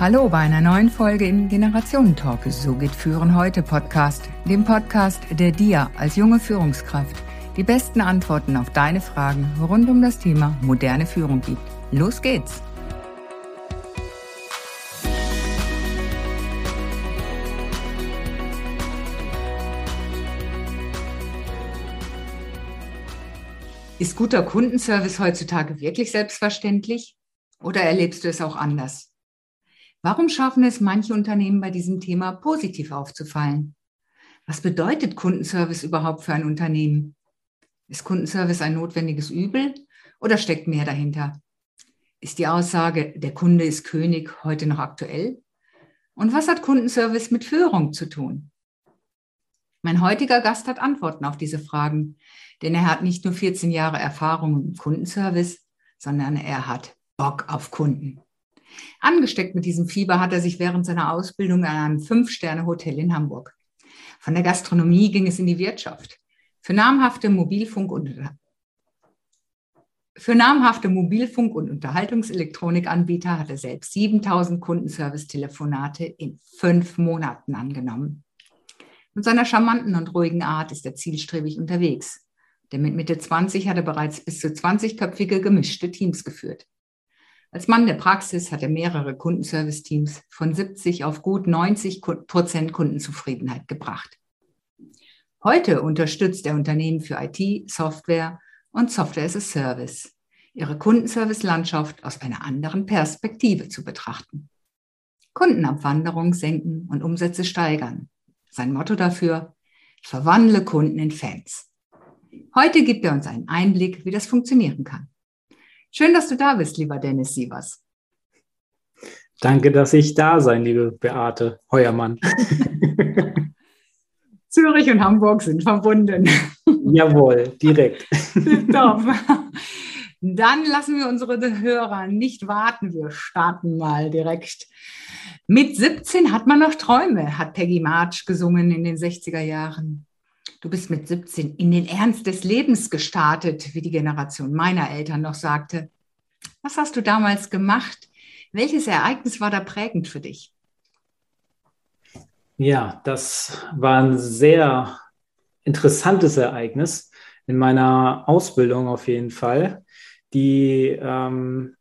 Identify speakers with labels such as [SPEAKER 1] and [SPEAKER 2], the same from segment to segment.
[SPEAKER 1] Hallo bei einer neuen Folge im Generationentalk. So geht Führen heute Podcast, dem Podcast, der dir als junge Führungskraft die besten Antworten auf deine Fragen rund um das Thema moderne Führung gibt. Los geht's! Ist guter Kundenservice heutzutage wirklich selbstverständlich oder erlebst du es auch anders? Warum schaffen es manche Unternehmen bei diesem Thema positiv aufzufallen? Was bedeutet Kundenservice überhaupt für ein Unternehmen? Ist Kundenservice ein notwendiges Übel oder steckt mehr dahinter? Ist die Aussage, der Kunde ist König, heute noch aktuell? Und was hat Kundenservice mit Führung zu tun? Mein heutiger Gast hat Antworten auf diese Fragen, denn er hat nicht nur 14 Jahre Erfahrung im Kundenservice, sondern er hat Bock auf Kunden. Angesteckt mit diesem Fieber hat er sich während seiner Ausbildung an einem Fünf-Sterne-Hotel in Hamburg. Von der Gastronomie ging es in die Wirtschaft. Für namhafte Mobilfunk und für namhafte Mobilfunk- und Unterhaltungselektronikanbieter hat er selbst 7000 Kundenservice-Telefonate in fünf Monaten angenommen. Mit seiner charmanten und ruhigen Art ist er zielstrebig unterwegs. Denn mit Mitte 20 hat er bereits bis zu 20-köpfige gemischte Teams geführt. Als Mann der Praxis hat er mehrere Kundenservice-Teams von 70 auf gut 90 Prozent Kundenzufriedenheit gebracht. Heute unterstützt er Unternehmen für IT, Software und Software as a Service, ihre Kundenservice-Landschaft aus einer anderen Perspektive zu betrachten. Kundenabwanderung senken und Umsätze steigern. Sein Motto dafür, verwandle Kunden in Fans. Heute gibt er uns einen Einblick, wie das funktionieren kann. Schön, dass du da bist, lieber Dennis Sievers.
[SPEAKER 2] Danke, dass ich da sein, liebe Beate Heuermann.
[SPEAKER 1] Zürich und Hamburg sind verbunden.
[SPEAKER 2] Jawohl, direkt.
[SPEAKER 1] Top. Dann lassen wir unsere Hörer nicht warten. Wir starten mal direkt. Mit 17 hat man noch Träume, hat Peggy March gesungen in den 60er Jahren. Du bist mit 17 in den Ernst des Lebens gestartet, wie die Generation meiner Eltern noch sagte. Was hast du damals gemacht? Welches Ereignis war da prägend für dich?
[SPEAKER 2] Ja, das war ein sehr interessantes Ereignis in meiner Ausbildung auf jeden Fall, die ähm,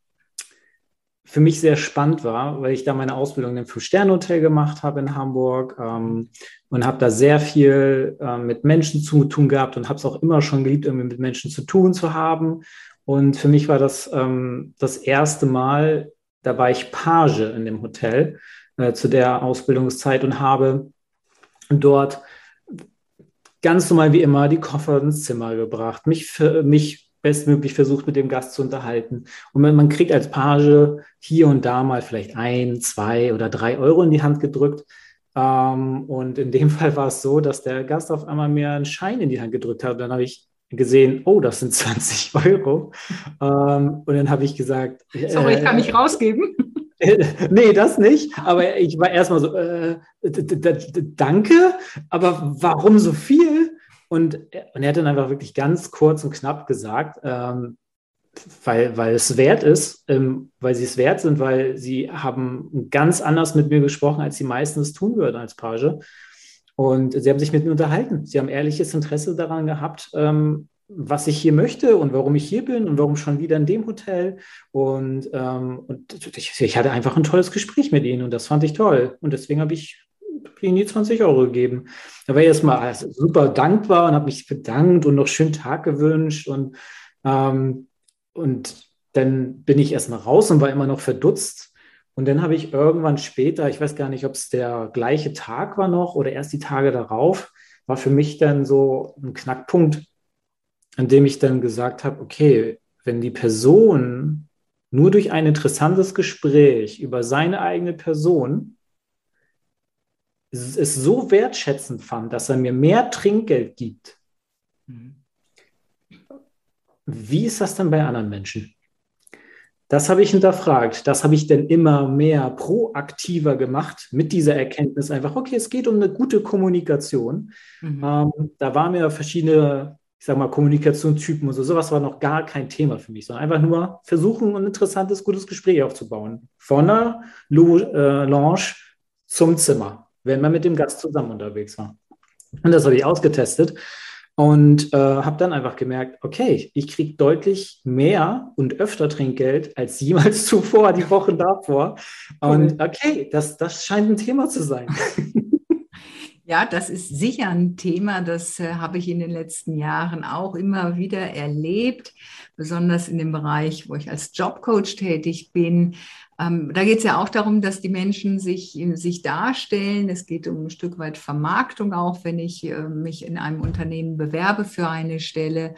[SPEAKER 2] für mich sehr spannend war, weil ich da meine Ausbildung im Fünf-Sterne-Hotel gemacht habe in Hamburg ähm, und habe da sehr viel äh, mit Menschen zu tun gehabt und habe es auch immer schon geliebt, irgendwie mit Menschen zu tun zu haben. Und für mich war das ähm, das erste Mal, da war ich Page in dem Hotel äh, zu der Ausbildungszeit und habe dort ganz normal wie immer die Koffer ins Zimmer gebracht, mich, für, mich bestmöglich versucht, mit dem Gast zu unterhalten. Und man, man kriegt als Page hier und da mal vielleicht ein, zwei oder drei Euro in die Hand gedrückt. Ähm, und in dem Fall war es so, dass der Gast auf einmal mir einen Schein in die Hand gedrückt hat. Und dann habe ich gesehen, oh, das sind 20 Euro. Ähm, und dann habe ich gesagt,
[SPEAKER 1] sorry, ich kann nicht rausgeben.
[SPEAKER 2] nee, das nicht. Aber ich war erstmal so, äh, danke, aber warum so viel? Und, und er hat dann einfach wirklich ganz kurz und knapp gesagt, ähm, weil, weil es wert ist, ähm, weil sie es wert sind, weil sie haben ganz anders mit mir gesprochen, als die meisten es tun würden als Page. Und sie haben sich mit mir unterhalten. Sie haben ehrliches Interesse daran gehabt, ähm, was ich hier möchte und warum ich hier bin und warum schon wieder in dem Hotel. Und, ähm, und ich, ich, hatte einfach ein tolles Gespräch mit ihnen und das fand ich toll. Und deswegen habe ich ihnen die 20 Euro gegeben. Da war ich erstmal super dankbar und habe mich bedankt und noch schönen Tag gewünscht. Und, ähm, und dann bin ich erstmal raus und war immer noch verdutzt. Und dann habe ich irgendwann später, ich weiß gar nicht, ob es der gleiche Tag war noch oder erst die Tage darauf, war für mich dann so ein Knackpunkt, an dem ich dann gesagt habe, okay, wenn die Person nur durch ein interessantes Gespräch über seine eigene Person es so wertschätzend fand, dass er mir mehr Trinkgeld gibt, mhm. wie ist das dann bei anderen Menschen? Das habe ich hinterfragt. Das habe ich dann immer mehr proaktiver gemacht mit dieser Erkenntnis einfach, okay, es geht um eine gute Kommunikation. Mhm. Ähm, da waren mir verschiedene ich sag mal, Kommunikationstypen und so. Sowas war noch gar kein Thema für mich, sondern einfach nur versuchen, ein interessantes, gutes Gespräch aufzubauen. Von der äh, Lounge zum Zimmer, wenn man mit dem Gast zusammen unterwegs war. Und das habe ich ausgetestet und äh, habe dann einfach gemerkt, okay, ich kriege deutlich mehr und öfter Trinkgeld als jemals zuvor, die Wochen davor. Und okay, das, das scheint ein Thema zu sein.
[SPEAKER 1] Ja, das ist sicher ein Thema, das äh, habe ich in den letzten Jahren auch immer wieder erlebt, besonders in dem Bereich, wo ich als Jobcoach tätig bin. Ähm, da geht es ja auch darum, dass die Menschen sich, sich darstellen. Es geht um ein Stück weit Vermarktung auch, wenn ich äh, mich in einem Unternehmen bewerbe für eine Stelle.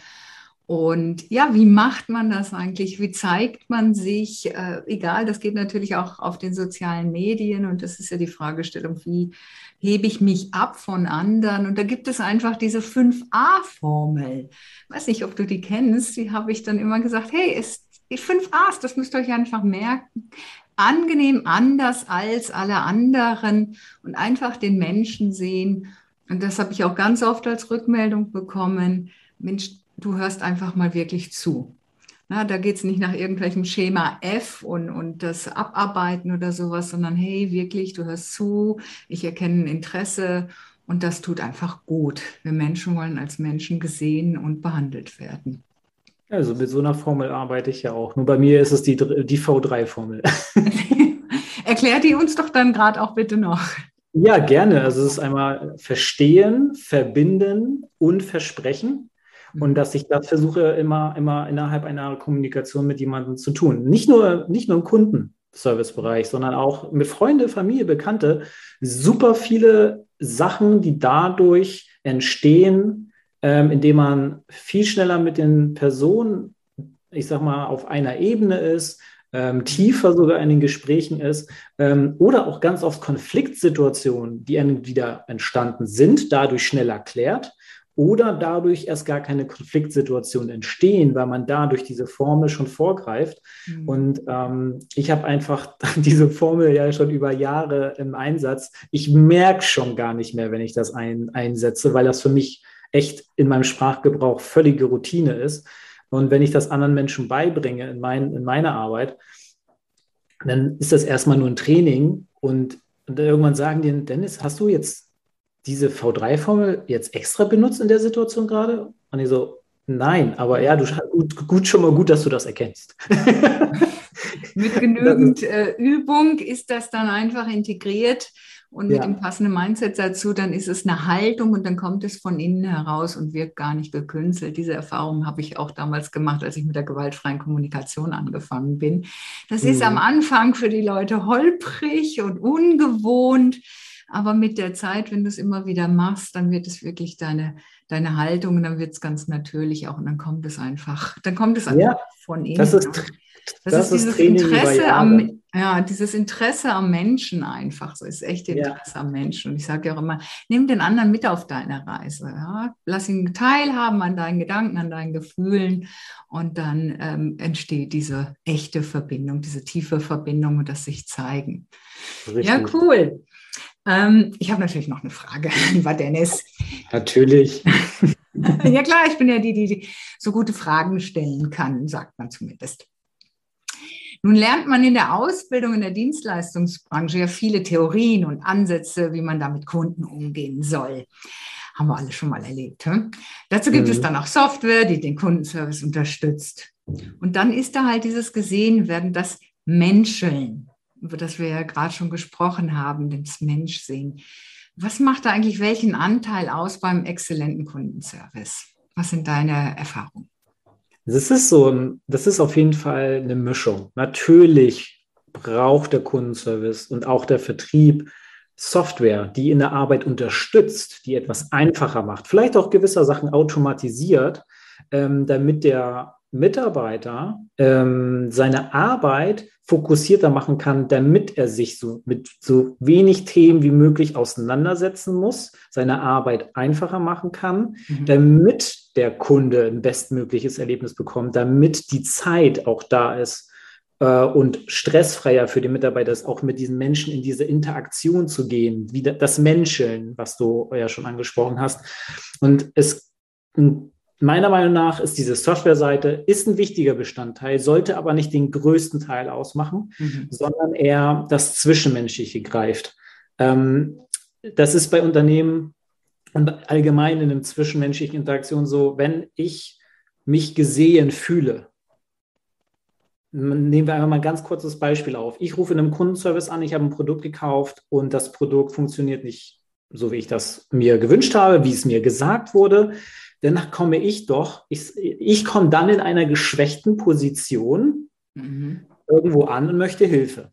[SPEAKER 1] Und ja, wie macht man das eigentlich? Wie zeigt man sich? Äh, egal, das geht natürlich auch auf den sozialen Medien und das ist ja die Fragestellung, wie hebe ich mich ab von anderen? Und da gibt es einfach diese 5a-Formel. Weiß nicht, ob du die kennst. Die habe ich dann immer gesagt, hey, ist die 5a's, das müsst ihr euch einfach merken. Angenehm anders als alle anderen und einfach den Menschen sehen. Und das habe ich auch ganz oft als Rückmeldung bekommen. Mensch, du hörst einfach mal wirklich zu. Na, da geht es nicht nach irgendwelchem Schema F und, und das Abarbeiten oder sowas, sondern hey, wirklich, du hörst zu, ich erkenne ein Interesse und das tut einfach gut. Wir Menschen wollen als Menschen gesehen und behandelt werden.
[SPEAKER 2] Also mit so einer Formel arbeite ich ja auch. Nur bei mir ist es die, die V3-Formel.
[SPEAKER 1] Erklär die uns doch dann gerade auch bitte noch.
[SPEAKER 2] Ja, gerne. Also es ist einmal Verstehen, Verbinden und Versprechen. Und dass ich das versuche, immer, immer innerhalb einer Kommunikation mit jemandem zu tun. Nicht nur, nicht nur im Kundenservicebereich, sondern auch mit Freunde, Familie, Bekannte. Super viele Sachen, die dadurch entstehen, ähm, indem man viel schneller mit den Personen, ich sag mal, auf einer Ebene ist, ähm, tiefer sogar in den Gesprächen ist ähm, oder auch ganz oft Konfliktsituationen, die wieder entstanden sind, dadurch schneller klärt oder dadurch erst gar keine Konfliktsituation entstehen, weil man dadurch diese Formel schon vorgreift. Mhm. Und ähm, ich habe einfach diese Formel ja schon über Jahre im Einsatz. Ich merke schon gar nicht mehr, wenn ich das ein, einsetze, weil das für mich echt in meinem Sprachgebrauch völlige Routine ist. Und wenn ich das anderen Menschen beibringe in, mein, in meiner Arbeit, dann ist das erstmal nur ein Training und, und irgendwann sagen die, Dennis, hast du jetzt diese V3-Formel jetzt extra benutzt in der Situation gerade? Und ich so, nein, aber ja, du gut, gut schon mal gut, dass du das erkennst.
[SPEAKER 1] Mit genügend äh, Übung ist das dann einfach integriert und mit ja. dem passenden Mindset dazu, dann ist es eine Haltung und dann kommt es von innen heraus und wirkt gar nicht gekünstelt. Diese Erfahrung habe ich auch damals gemacht, als ich mit der gewaltfreien Kommunikation angefangen bin. Das mhm. ist am Anfang für die Leute holprig und ungewohnt. Aber mit der Zeit, wenn du es immer wieder machst, dann wird es wirklich deine, deine Haltung und dann wird es ganz natürlich auch und dann kommt es einfach, dann kommt es einfach ja, von innen.
[SPEAKER 2] Das ist,
[SPEAKER 1] das, das ist dieses Training Interesse am, ja, dieses Interesse am Menschen einfach. So ist echt Interesse ja. am Menschen. Und ich sage ja auch immer, nimm den anderen mit auf deine Reise. Ja? Lass ihn teilhaben an deinen Gedanken, an deinen Gefühlen. Und dann ähm, entsteht diese echte Verbindung, diese tiefe Verbindung und das sich zeigen. Richtig. Ja, cool. Ähm, ich habe natürlich noch eine Frage, lieber Dennis.
[SPEAKER 2] Natürlich.
[SPEAKER 1] ja klar, ich bin ja die, die so gute Fragen stellen kann, sagt man zumindest. Nun lernt man in der Ausbildung in der Dienstleistungsbranche ja viele Theorien und Ansätze, wie man da mit Kunden umgehen soll. Haben wir alle schon mal erlebt. Hm? Dazu gibt mhm. es dann auch Software, die den Kundenservice unterstützt. Und dann ist da halt dieses gesehen werden, das Menscheln über das wir ja gerade schon gesprochen haben, das Menschsehen. Was macht da eigentlich welchen Anteil aus beim exzellenten Kundenservice? Was sind deine Erfahrungen?
[SPEAKER 2] Das ist so, das ist auf jeden Fall eine Mischung. Natürlich braucht der Kundenservice und auch der Vertrieb Software, die in der Arbeit unterstützt, die etwas einfacher macht, vielleicht auch gewisse Sachen automatisiert, ähm, damit der Mitarbeiter ähm, seine Arbeit fokussierter machen kann, damit er sich so mit so wenig Themen wie möglich auseinandersetzen muss, seine Arbeit einfacher machen kann, mhm. damit der Kunde ein bestmögliches Erlebnis bekommt, damit die Zeit auch da ist äh, und stressfreier für den Mitarbeiter ist, auch mit diesen Menschen in diese Interaktion zu gehen, wie das Menscheln, was du ja schon angesprochen hast. Und es meiner Meinung nach ist diese Softwareseite ist ein wichtiger Bestandteil, sollte aber nicht den größten Teil ausmachen, mhm. sondern eher das Zwischenmenschliche greift. Ähm, das ist bei Unternehmen und allgemein in einem zwischenmenschlichen Interaktion so, wenn ich mich gesehen fühle. Nehmen wir einfach mal ein ganz kurzes Beispiel auf. Ich rufe in einem Kundenservice an, ich habe ein Produkt gekauft und das Produkt funktioniert nicht so, wie ich das mir gewünscht habe, wie es mir gesagt wurde. Danach komme ich doch, ich, ich komme dann in einer geschwächten Position mhm. irgendwo an und möchte Hilfe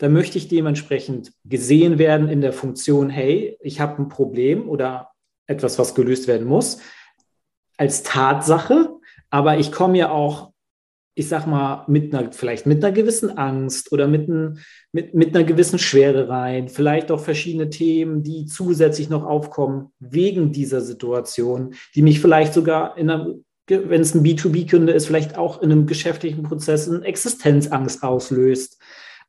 [SPEAKER 2] dann möchte ich dementsprechend gesehen werden in der Funktion, hey, ich habe ein Problem oder etwas, was gelöst werden muss, als Tatsache, aber ich komme ja auch, ich sag mal, mit einer, vielleicht mit einer gewissen Angst oder mit, ein, mit, mit einer gewissen Schwere rein, vielleicht auch verschiedene Themen, die zusätzlich noch aufkommen wegen dieser Situation, die mich vielleicht sogar in einer wenn es ein B2B-Kunde ist, vielleicht auch in einem geschäftlichen Prozess eine Existenzangst auslöst.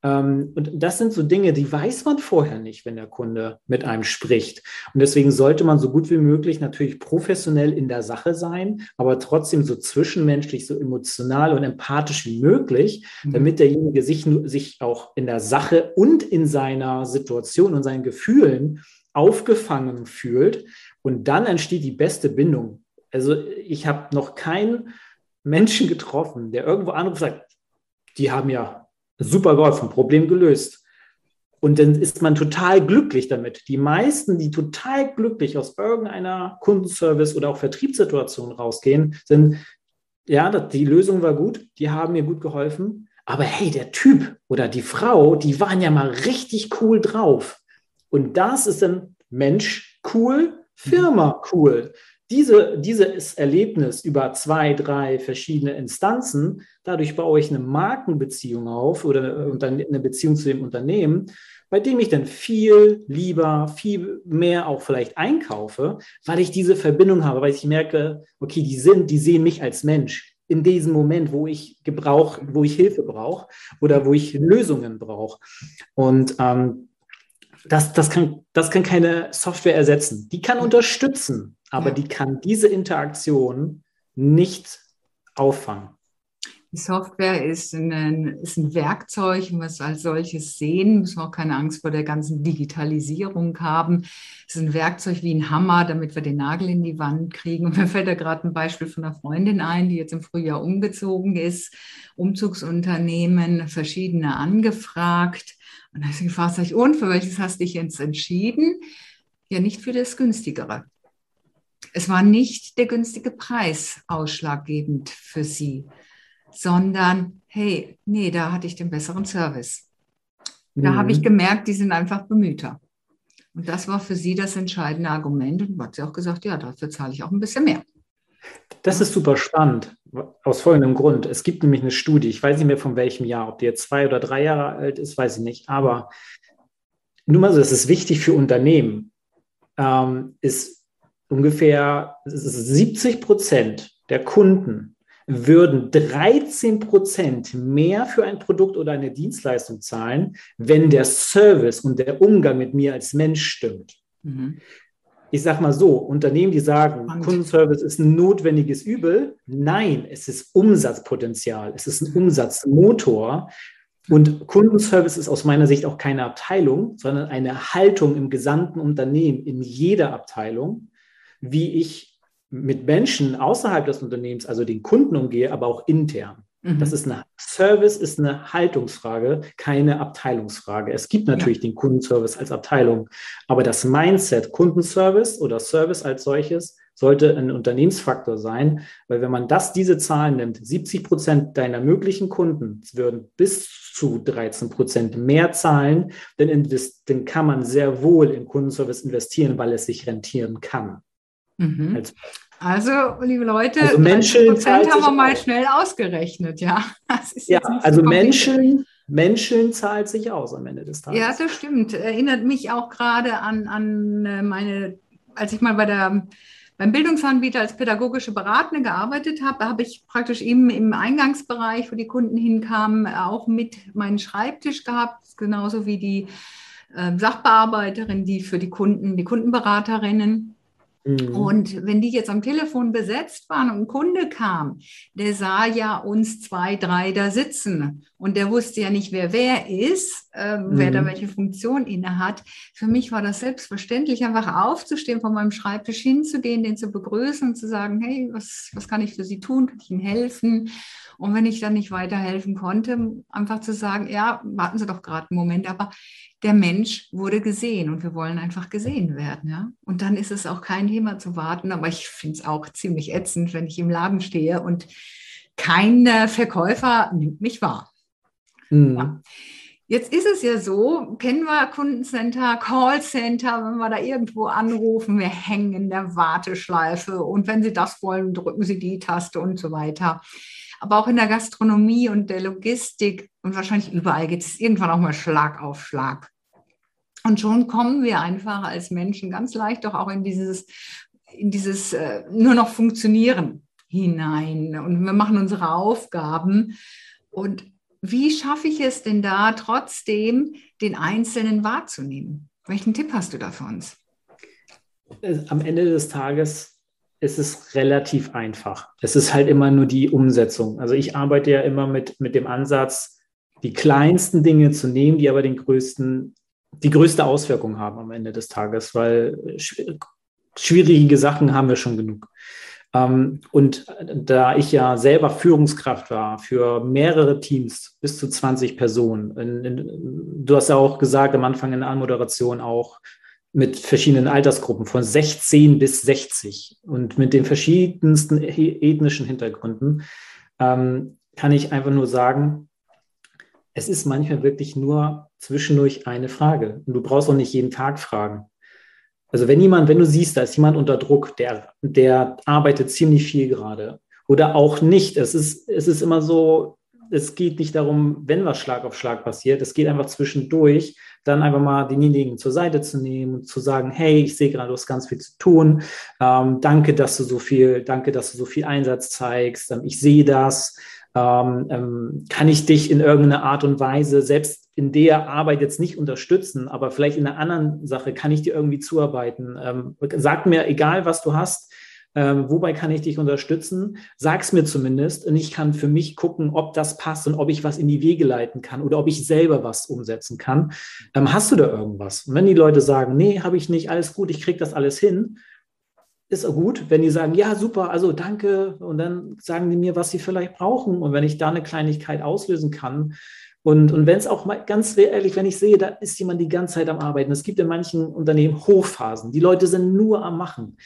[SPEAKER 2] Ähm, und das sind so Dinge, die weiß man vorher nicht, wenn der Kunde mit einem spricht. Und deswegen sollte man so gut wie möglich natürlich professionell in der Sache sein, aber trotzdem so zwischenmenschlich, so emotional und empathisch wie möglich, mhm. damit derjenige sich, sich auch in der Sache und in seiner Situation und seinen Gefühlen aufgefangen fühlt. Und dann entsteht die beste Bindung. Also ich habe noch keinen Menschen getroffen, der irgendwo anruft und sagt, die haben ja super geholfen, Problem gelöst. Und dann ist man total glücklich damit. Die meisten, die total glücklich aus irgendeiner Kundenservice oder auch Vertriebssituation rausgehen, sind, ja, die Lösung war gut, die haben mir gut geholfen. Aber hey, der Typ oder die Frau, die waren ja mal richtig cool drauf. Und das ist dann Mensch cool, Firma cool diese, dieses Erlebnis über zwei, drei verschiedene Instanzen, dadurch baue ich eine Markenbeziehung auf oder eine Beziehung zu dem Unternehmen, bei dem ich dann viel lieber, viel mehr auch vielleicht einkaufe, weil ich diese Verbindung habe, weil ich merke, okay, die sind, die sehen mich als Mensch in diesem Moment, wo ich Gebrauch, wo ich Hilfe brauche oder wo ich Lösungen brauche. Und ähm, das, das, kann, das kann keine Software ersetzen. Die kann unterstützen, aber ja. die kann diese Interaktion nicht auffangen.
[SPEAKER 1] Die Software ist ein, ist ein Werkzeug, was als solches sehen, müssen wir auch keine Angst vor der ganzen Digitalisierung haben. Es ist ein Werkzeug wie ein Hammer, damit wir den Nagel in die Wand kriegen. Und mir fällt da gerade ein Beispiel von einer Freundin ein, die jetzt im Frühjahr umgezogen ist, Umzugsunternehmen, verschiedene angefragt. Und da habe ich sie gefragt, und für welches hast du dich jetzt entschieden? Ja, nicht für das günstigere. Es war nicht der günstige Preis ausschlaggebend für sie, sondern hey, nee, da hatte ich den besseren Service. Da mhm. habe ich gemerkt, die sind einfach bemühter. Und das war für sie das entscheidende Argument. Und hat sie auch gesagt, ja, dafür zahle ich auch ein bisschen mehr.
[SPEAKER 2] Das ist super spannend, aus folgendem Grund. Es gibt nämlich eine Studie, ich weiß nicht mehr von welchem Jahr, ob die jetzt zwei oder drei Jahre alt ist, weiß ich nicht, aber nur mal so, das ist wichtig für Unternehmen, ähm, ist ungefähr 70 Prozent der Kunden würden 13 Prozent mehr für ein Produkt oder eine Dienstleistung zahlen, wenn der Service und der Umgang mit mir als Mensch stimmt. Mhm. Ich sage mal so, Unternehmen, die sagen, Spannend. Kundenservice ist ein notwendiges Übel, nein, es ist Umsatzpotenzial, es ist ein Umsatzmotor. Und Kundenservice ist aus meiner Sicht auch keine Abteilung, sondern eine Haltung im gesamten Unternehmen, in jeder Abteilung wie ich mit Menschen außerhalb des Unternehmens, also den Kunden umgehe, aber auch intern. Mhm. Das ist eine Service, ist eine Haltungsfrage, keine Abteilungsfrage. Es gibt natürlich ja. den Kundenservice als Abteilung, aber das Mindset Kundenservice oder Service als solches sollte ein Unternehmensfaktor sein, weil wenn man das, diese Zahlen nimmt, 70 Prozent deiner möglichen Kunden würden bis zu 13 Prozent mehr zahlen, dann, dann kann man sehr wohl in Kundenservice investieren, weil es sich rentieren kann.
[SPEAKER 1] Mhm. Also, liebe Leute,
[SPEAKER 2] also Menschen
[SPEAKER 1] Prozent haben wir mal schnell ausgerechnet, ja.
[SPEAKER 2] ja, also Menschen, Menschen zahlt sich aus am Ende des Tages.
[SPEAKER 1] Ja, das stimmt. Erinnert mich auch gerade an, an äh, meine, als ich mal bei der beim Bildungsanbieter als pädagogische Beratende gearbeitet habe, habe ich praktisch eben im Eingangsbereich, wo die Kunden hinkamen, auch mit meinen Schreibtisch gehabt, genauso wie die äh, Sachbearbeiterin, die für die Kunden, die Kundenberaterinnen Mhm. Und wenn die jetzt am Telefon besetzt waren und ein Kunde kam, der sah ja uns zwei, drei da sitzen und der wusste ja nicht, wer wer ist, äh, mhm. wer da mhm. welche Funktion inne hat. Für mich war das selbstverständlich, einfach aufzustehen, von meinem Schreibtisch hinzugehen, den zu begrüßen und zu sagen, hey, was, was kann ich für Sie tun? Kann ich Ihnen helfen? Und wenn ich dann nicht weiterhelfen konnte, einfach zu sagen, ja, warten Sie doch gerade einen Moment, aber der Mensch wurde gesehen und wir wollen einfach gesehen werden. Ja? Und dann ist es auch kein Thema zu warten, aber ich finde es auch ziemlich ätzend, wenn ich im Laden stehe und kein Verkäufer nimmt mich wahr. Mhm. Ja. Jetzt ist es ja so, kennen wir Kundencenter, Callcenter, wenn wir da irgendwo anrufen, wir hängen in der Warteschleife und wenn Sie das wollen, drücken Sie die Taste und so weiter aber auch in der Gastronomie und der Logistik und wahrscheinlich überall geht es irgendwann auch mal Schlag auf Schlag. Und schon kommen wir einfach als Menschen ganz leicht doch auch in dieses, in dieses äh, nur noch Funktionieren hinein. Und wir machen unsere Aufgaben. Und wie schaffe ich es denn da trotzdem, den Einzelnen wahrzunehmen? Welchen Tipp hast du da für uns?
[SPEAKER 2] Am Ende des Tages ist es relativ einfach. Es ist halt immer nur die Umsetzung. Also ich arbeite ja immer mit, mit dem Ansatz, die kleinsten Dinge zu nehmen, die aber den größten, die größte Auswirkung haben am Ende des Tages, weil schwierige Sachen haben wir schon genug. Ähm, und da ich ja selber Führungskraft war für mehrere Teams, bis zu 20 Personen, du hast ja auch gesagt am Anfang in der Anmoderation auch, mit verschiedenen Altersgruppen von 16 bis 60 und mit den verschiedensten ethnischen Hintergründen, ähm, kann ich einfach nur sagen, es ist manchmal wirklich nur zwischendurch eine Frage. Und du brauchst auch nicht jeden Tag fragen. Also wenn jemand, wenn du siehst, da ist jemand unter Druck, der, der arbeitet ziemlich viel gerade oder auch nicht. Es ist, es ist immer so, es geht nicht darum, wenn was Schlag auf Schlag passiert. Es geht einfach zwischendurch, dann einfach mal denjenigen zur Seite zu nehmen und zu sagen, hey, ich sehe gerade, du hast ganz viel zu tun. Ähm, danke, dass du so viel, danke, dass du so viel Einsatz zeigst. Ähm, ich sehe das. Ähm, ähm, kann ich dich in irgendeiner Art und Weise selbst in der Arbeit jetzt nicht unterstützen, aber vielleicht in einer anderen Sache kann ich dir irgendwie zuarbeiten. Ähm, sag mir, egal was du hast, ähm, wobei kann ich dich unterstützen? Sag es mir zumindest und ich kann für mich gucken, ob das passt und ob ich was in die Wege leiten kann oder ob ich selber was umsetzen kann. Ähm, hast du da irgendwas? Und wenn die Leute sagen, nee, habe ich nicht, alles gut, ich kriege das alles hin, ist auch gut. Wenn die sagen, ja, super, also danke, und dann sagen die mir, was sie vielleicht brauchen. Und wenn ich da eine Kleinigkeit auslösen kann, und, und wenn es auch mal ganz ehrlich, wenn ich sehe, da ist jemand die ganze Zeit am Arbeiten. Es gibt in manchen Unternehmen Hochphasen. Die Leute sind nur am Machen.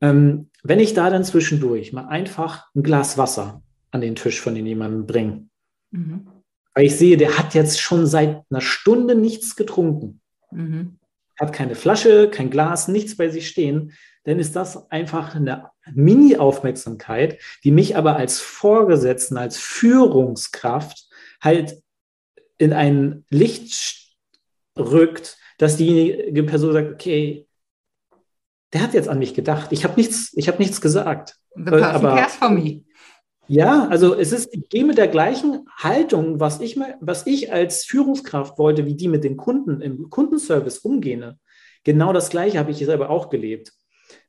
[SPEAKER 2] Ähm, wenn ich da dann zwischendurch mal einfach ein Glas Wasser an den Tisch von jemandem bringe, mhm. weil ich sehe, der hat jetzt schon seit einer Stunde nichts getrunken, mhm. hat keine Flasche, kein Glas, nichts bei sich stehen, dann ist das einfach eine Mini-Aufmerksamkeit, die mich aber als Vorgesetzten, als Führungskraft halt in ein Licht rückt, dass diejenige Person sagt, okay, der hat jetzt an mich gedacht. Ich habe nichts, ich habe nichts gesagt.
[SPEAKER 1] The person aber, cares for me.
[SPEAKER 2] Ja, also es ist, ich gehe mit der gleichen Haltung, was ich, was ich als Führungskraft wollte, wie die mit den Kunden im Kundenservice umgehen. Genau das Gleiche habe ich selber auch gelebt.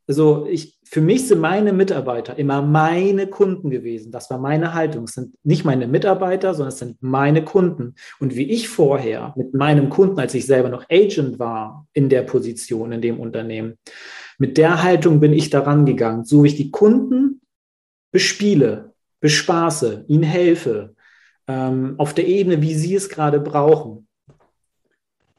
[SPEAKER 2] Also ich, für mich sind meine Mitarbeiter immer meine Kunden gewesen. Das war meine Haltung. Es sind nicht meine Mitarbeiter, sondern es sind meine Kunden. Und wie ich vorher mit meinem Kunden, als ich selber noch Agent war in der Position, in dem Unternehmen, mit der Haltung bin ich daran gegangen, so wie ich die Kunden bespiele, bespaße, ihnen helfe, ähm, auf der Ebene, wie sie es gerade brauchen.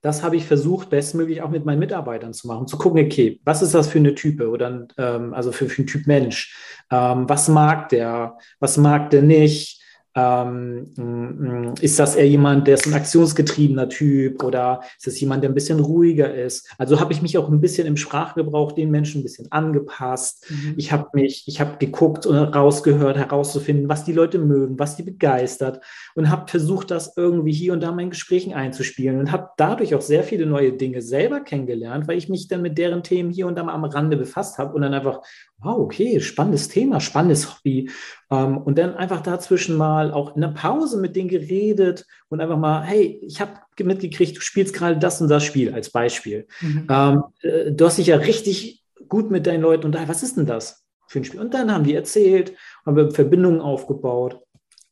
[SPEAKER 2] Das habe ich versucht, bestmöglich auch mit meinen Mitarbeitern zu machen, zu gucken, okay, was ist das für eine Type oder ähm, also für, für einen Typ Mensch? Ähm, was mag der? Was mag der nicht? Ähm, mm, ist das eher jemand, der ist ein aktionsgetriebener Typ oder ist es jemand, der ein bisschen ruhiger ist? Also habe ich mich auch ein bisschen im Sprachgebrauch den Menschen ein bisschen angepasst. Mhm. Ich habe mich, ich habe geguckt und rausgehört, herauszufinden, was die Leute mögen, was die begeistert und habe versucht, das irgendwie hier und da in meinen Gesprächen einzuspielen und habe dadurch auch sehr viele neue Dinge selber kennengelernt, weil ich mich dann mit deren Themen hier und da mal am Rande befasst habe und dann einfach, wow, okay, spannendes Thema, spannendes Hobby ähm, und dann einfach dazwischen mal auch in der Pause mit denen geredet und einfach mal, hey, ich habe mitgekriegt, du spielst gerade das und das Spiel als Beispiel. Mhm. Ähm, äh, du hast dich ja richtig gut mit deinen Leuten und was ist denn das für ein Spiel? Und dann haben die erzählt, haben Verbindungen aufgebaut.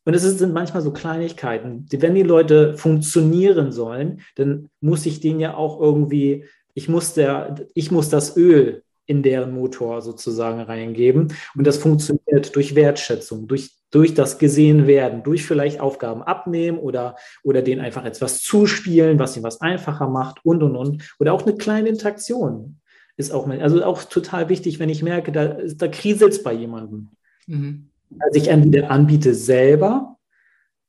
[SPEAKER 2] Und es sind manchmal so Kleinigkeiten. Wenn die Leute funktionieren sollen, dann muss ich denen ja auch irgendwie, ich muss, der, ich muss das Öl in deren Motor sozusagen reingeben. Und das funktioniert durch Wertschätzung, durch, durch das gesehen werden, durch vielleicht Aufgaben abnehmen oder, oder denen einfach etwas zuspielen, was ihnen was einfacher macht und, und, und. Oder auch eine kleine Interaktion ist auch, also auch total wichtig, wenn ich merke, da, da kriselt es bei jemandem. Mhm. Also ich entweder anbiete selber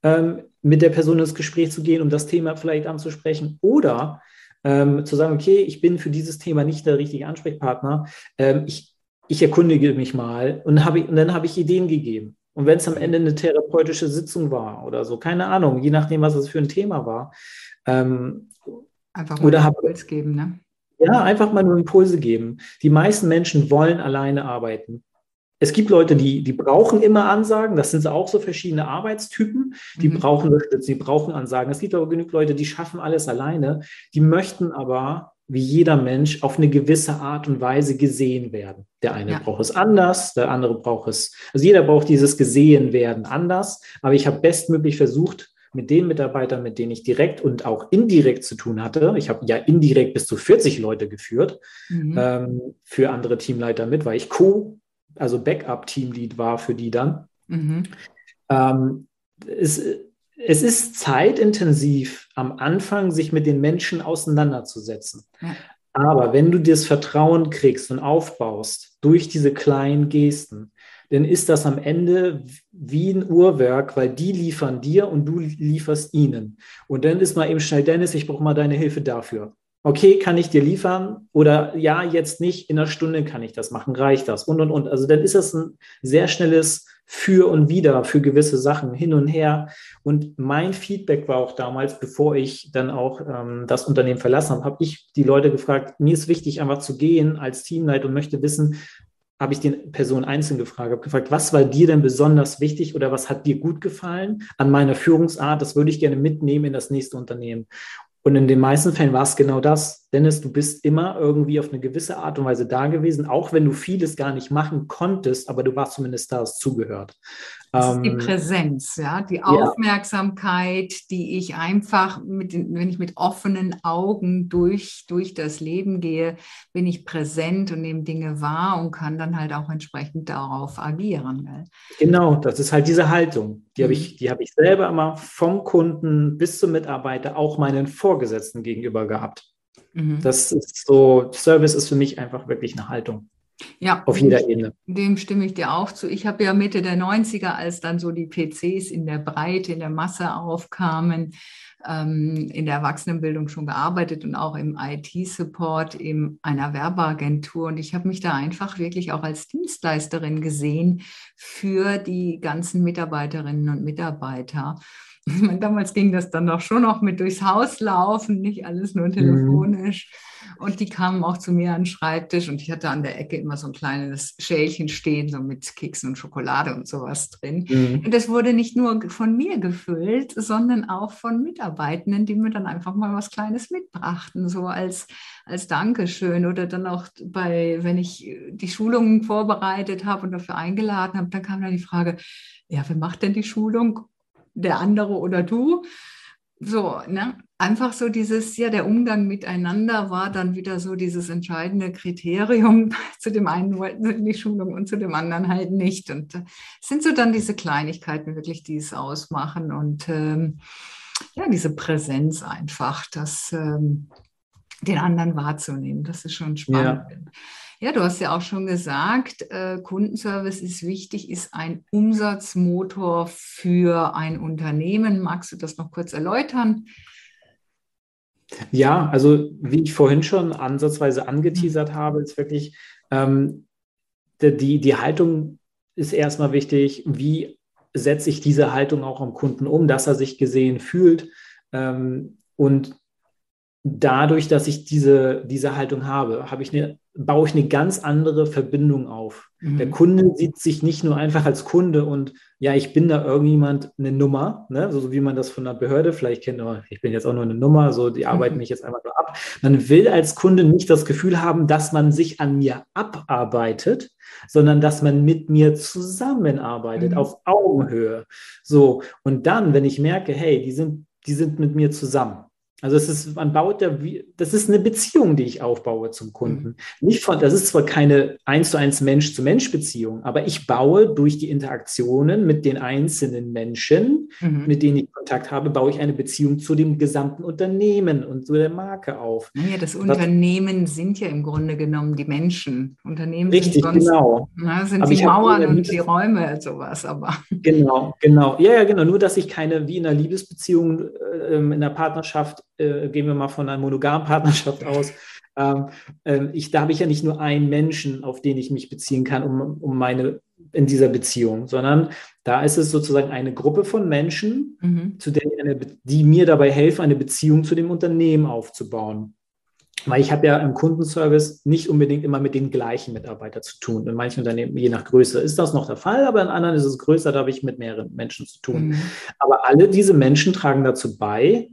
[SPEAKER 2] ähm, mit der Person ins Gespräch zu gehen, um das Thema vielleicht anzusprechen, oder ähm, zu sagen, okay, ich bin für dieses Thema nicht der richtige Ansprechpartner, ähm, ich, ich erkundige mich mal und, hab ich, und dann habe ich Ideen gegeben. Und wenn es am Ende eine therapeutische Sitzung war oder so, keine Ahnung, je nachdem, was es für ein Thema war. Ähm,
[SPEAKER 1] einfach mal oder Impuls geben, ne?
[SPEAKER 2] Ja, einfach mal nur Impulse geben. Die meisten Menschen wollen alleine arbeiten. Es gibt Leute, die, die brauchen immer Ansagen. Das sind auch so verschiedene Arbeitstypen. Die mhm. brauchen Unterstützung, die brauchen Ansagen. Es gibt aber genug Leute, die schaffen alles alleine. Die möchten aber, wie jeder Mensch, auf eine gewisse Art und Weise gesehen werden. Der eine ja. braucht es anders, der andere braucht es, also jeder braucht dieses gesehen werden anders. Aber ich habe bestmöglich versucht, mit den Mitarbeitern, mit denen ich direkt und auch indirekt zu tun hatte, ich habe ja indirekt bis zu 40 Leute geführt mhm. ähm, für andere Teamleiter mit, weil ich Co also Backup-Teamlead war für die dann. Mhm. Ähm, es, es ist zeitintensiv am Anfang, sich mit den Menschen auseinanderzusetzen. Ja. Aber wenn du das Vertrauen kriegst und aufbaust durch diese kleinen Gesten, dann ist das am Ende wie ein Uhrwerk, weil die liefern dir und du lieferst ihnen. Und dann ist mal eben schnell, Dennis, ich brauche mal deine Hilfe dafür okay, kann ich dir liefern oder ja, jetzt nicht, in einer Stunde kann ich das machen, reicht das und und und. Also dann ist das ein sehr schnelles Für und Wider für gewisse Sachen hin und her. Und mein Feedback war auch damals, bevor ich dann auch ähm, das Unternehmen verlassen habe, habe ich die Leute gefragt, mir ist wichtig, einfach zu gehen als Teamleiter und möchte wissen, habe ich den Personen einzeln gefragt, habe gefragt, was war dir denn besonders wichtig oder was hat dir gut gefallen an meiner Führungsart? Das würde ich gerne mitnehmen in das nächste Unternehmen. Und in den meisten Fällen war es genau das. Dennis, du bist immer irgendwie auf eine gewisse Art und Weise da gewesen, auch wenn du vieles gar nicht machen konntest, aber du warst zumindest da, hast zugehört.
[SPEAKER 1] Das ist die ähm, Präsenz, ja, die Aufmerksamkeit, ja. die ich einfach, mit, wenn ich mit offenen Augen durch, durch das Leben gehe, bin ich präsent und nehme Dinge wahr und kann dann halt auch entsprechend darauf agieren. Gell?
[SPEAKER 2] Genau, das ist halt diese Haltung. Die mhm. habe ich, die habe ich selber immer vom Kunden bis zum Mitarbeiter, auch meinen Vorgesetzten gegenüber gehabt. Mhm. Das ist so, Service ist für mich einfach wirklich eine Haltung.
[SPEAKER 1] Ja, auf jeder Ebene. Dem stimme ich dir auch zu. Ich habe ja Mitte der 90er, als dann so die PCs in der Breite, in der Masse aufkamen, ähm, in der Erwachsenenbildung schon gearbeitet und auch im IT-Support in einer Werbeagentur. Und ich habe mich da einfach wirklich auch als Dienstleisterin gesehen für die ganzen Mitarbeiterinnen und Mitarbeiter. Damals ging das dann doch schon noch mit durchs Haus laufen, nicht alles nur mhm. telefonisch. Mhm. Und die kamen auch zu mir an den Schreibtisch und ich hatte an der Ecke immer so ein kleines Schälchen stehen, so mit Keksen und Schokolade und sowas drin. Mhm. Und das wurde nicht nur von mir gefüllt, sondern auch von Mitarbeitenden, die mir dann einfach mal was Kleines mitbrachten, so als, als Dankeschön. Oder dann auch bei, wenn ich die Schulungen vorbereitet habe und dafür eingeladen habe, dann kam dann die Frage, ja, wer macht denn die Schulung? Der andere oder du? So, ne? Einfach so dieses, ja, der Umgang miteinander war dann wieder so dieses entscheidende Kriterium. Zu dem einen wollten sie die Schulung und zu dem anderen halt nicht. Und äh, es sind so dann diese Kleinigkeiten wirklich, die es ausmachen und ähm, ja, diese Präsenz einfach, das ähm, den anderen wahrzunehmen. Das ist schon spannend. Ja. Ja, du hast ja auch schon gesagt, äh, Kundenservice ist wichtig, ist ein Umsatzmotor für ein Unternehmen. Magst du das noch kurz erläutern?
[SPEAKER 2] Ja, also wie ich vorhin schon ansatzweise angeteasert habe, ist wirklich ähm, die, die Haltung ist erstmal wichtig. Wie setze ich diese Haltung auch am Kunden um, dass er sich gesehen fühlt? Ähm, und dadurch, dass ich diese, diese Haltung habe, habe ich eine baue ich eine ganz andere Verbindung auf. Mhm. Der Kunde sieht sich nicht nur einfach als Kunde und ja, ich bin da irgendjemand eine Nummer, ne? so wie man das von der Behörde vielleicht kennt, oh, ich bin jetzt auch nur eine Nummer, so die arbeiten mhm. mich jetzt einfach nur ab. Man will als Kunde nicht das Gefühl haben, dass man sich an mir abarbeitet, sondern dass man mit mir zusammenarbeitet, mhm. auf Augenhöhe. So, und dann, wenn ich merke, hey, die sind, die sind mit mir zusammen, also es ist, man baut ja, das ist eine Beziehung, die ich aufbaue zum Kunden. Mhm. Nicht von, das ist zwar keine eins zu eins Mensch zu Mensch Beziehung, aber ich baue durch die Interaktionen mit den einzelnen Menschen, mhm. mit denen ich Kontakt habe, baue ich eine Beziehung zu dem gesamten Unternehmen und zu der Marke auf.
[SPEAKER 1] Ja, das Unternehmen das, sind ja im Grunde genommen die Menschen. Unternehmen
[SPEAKER 2] richtig,
[SPEAKER 1] sind sonst,
[SPEAKER 2] genau.
[SPEAKER 1] Na, sind aber die Mauern und die Räume und sowas, aber.
[SPEAKER 2] Genau, genau. Ja, ja, genau. Nur, dass ich keine, wie in einer Liebesbeziehung, äh, in einer Partnerschaft, äh, gehen wir mal von einer monogamen Partnerschaft aus, ähm, äh, ich, da habe ich ja nicht nur einen Menschen, auf den ich mich beziehen kann, um, um meine in dieser Beziehung, sondern da ist es sozusagen eine Gruppe von Menschen, mhm. zu der eine, die mir dabei helfen, eine Beziehung zu dem Unternehmen aufzubauen. Weil ich habe ja im Kundenservice nicht unbedingt immer mit den gleichen Mitarbeitern zu tun. In manchen Unternehmen, je nach Größe, ist das noch der Fall, aber in anderen ist es größer, da habe ich mit mehreren Menschen zu tun. Mhm. Aber alle diese Menschen tragen dazu bei,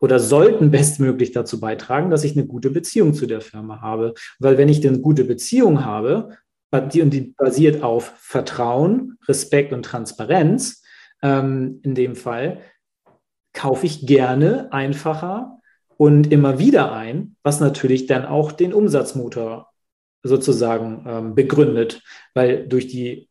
[SPEAKER 2] oder sollten bestmöglich dazu beitragen, dass ich eine gute Beziehung zu der Firma habe. Weil wenn ich eine gute Beziehung habe, und die basiert auf Vertrauen, Respekt und Transparenz, ähm, in dem Fall, kaufe ich gerne einfacher und immer wieder ein, was natürlich dann auch den Umsatzmotor sozusagen ähm, begründet, weil durch die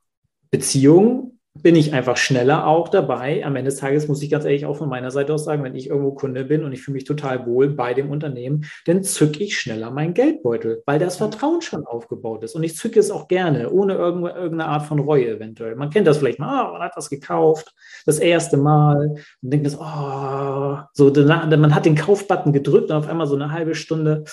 [SPEAKER 2] Beziehung bin ich einfach schneller auch dabei. Am Ende des Tages muss ich ganz ehrlich auch von meiner Seite aus sagen, wenn ich irgendwo Kunde bin und ich fühle mich total wohl bei dem Unternehmen, dann zücke ich schneller meinen Geldbeutel, weil das Vertrauen schon aufgebaut ist. Und ich zücke es auch gerne, ohne irgendeine Art von Reue eventuell. Man kennt das vielleicht mal, oh, man hat das gekauft, das erste Mal und denkt, oh, so, man hat den Kaufbutton gedrückt und auf einmal so eine halbe Stunde,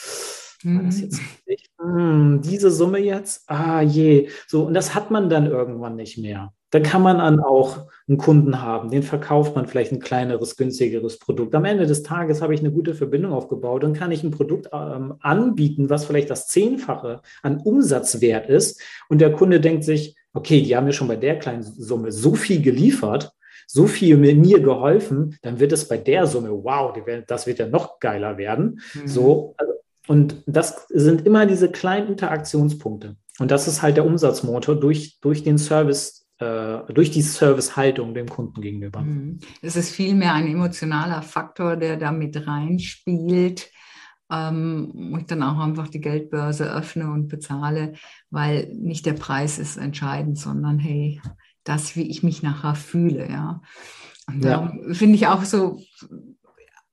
[SPEAKER 2] war das jetzt nicht? Hm, diese Summe jetzt? Ah je. So, und das hat man dann irgendwann nicht mehr. Dann kann man dann auch einen Kunden haben, den verkauft man vielleicht ein kleineres, günstigeres Produkt. Am Ende des Tages habe ich eine gute Verbindung aufgebaut und kann ich ein Produkt ähm, anbieten, was vielleicht das Zehnfache an Umsatzwert ist. Und der Kunde denkt sich, okay, die haben mir schon bei der kleinen Summe so viel geliefert, so viel mir geholfen, dann wird es bei der Summe, wow, das wird ja noch geiler werden. Mhm. So, also, und das sind immer diese kleinen Interaktionspunkte. Und das ist halt der Umsatzmotor durch, durch den Service durch die Servicehaltung dem Kunden gegenüber. Mhm.
[SPEAKER 1] Es ist vielmehr ein emotionaler Faktor, der da mit reinspielt, ähm, wo ich dann auch einfach die Geldbörse öffne und bezahle, weil nicht der Preis ist entscheidend, sondern hey, das, wie ich mich nachher fühle, ja. Und ja. finde ich auch so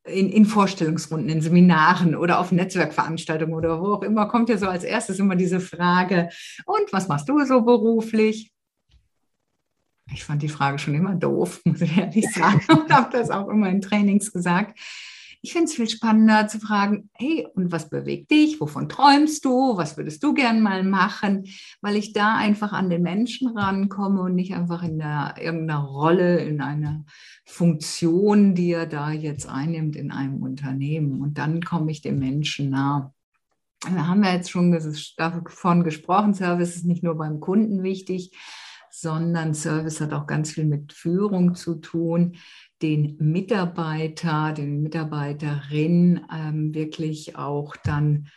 [SPEAKER 1] in, in, Vorstellungsrunden, in Seminaren oder auf Netzwerkveranstaltungen oder wo auch immer, kommt ja so als erstes immer diese Frage, und was machst du so beruflich? Ich fand die Frage schon immer doof, muss ich ehrlich sagen, und habe das auch immer in Trainings gesagt. Ich finde es viel spannender zu fragen, hey, und was bewegt dich? Wovon träumst du? Was würdest du gern mal machen? Weil ich da einfach an den Menschen rankomme und nicht einfach in der, irgendeiner Rolle, in einer Funktion, die er da jetzt einnimmt in einem Unternehmen. Und dann komme ich dem Menschen nah. Da haben wir jetzt schon davon gesprochen, Service ist nicht nur beim Kunden wichtig, sondern Service hat auch ganz viel mit Führung zu tun, den Mitarbeiter, den Mitarbeiterin ähm, wirklich auch dann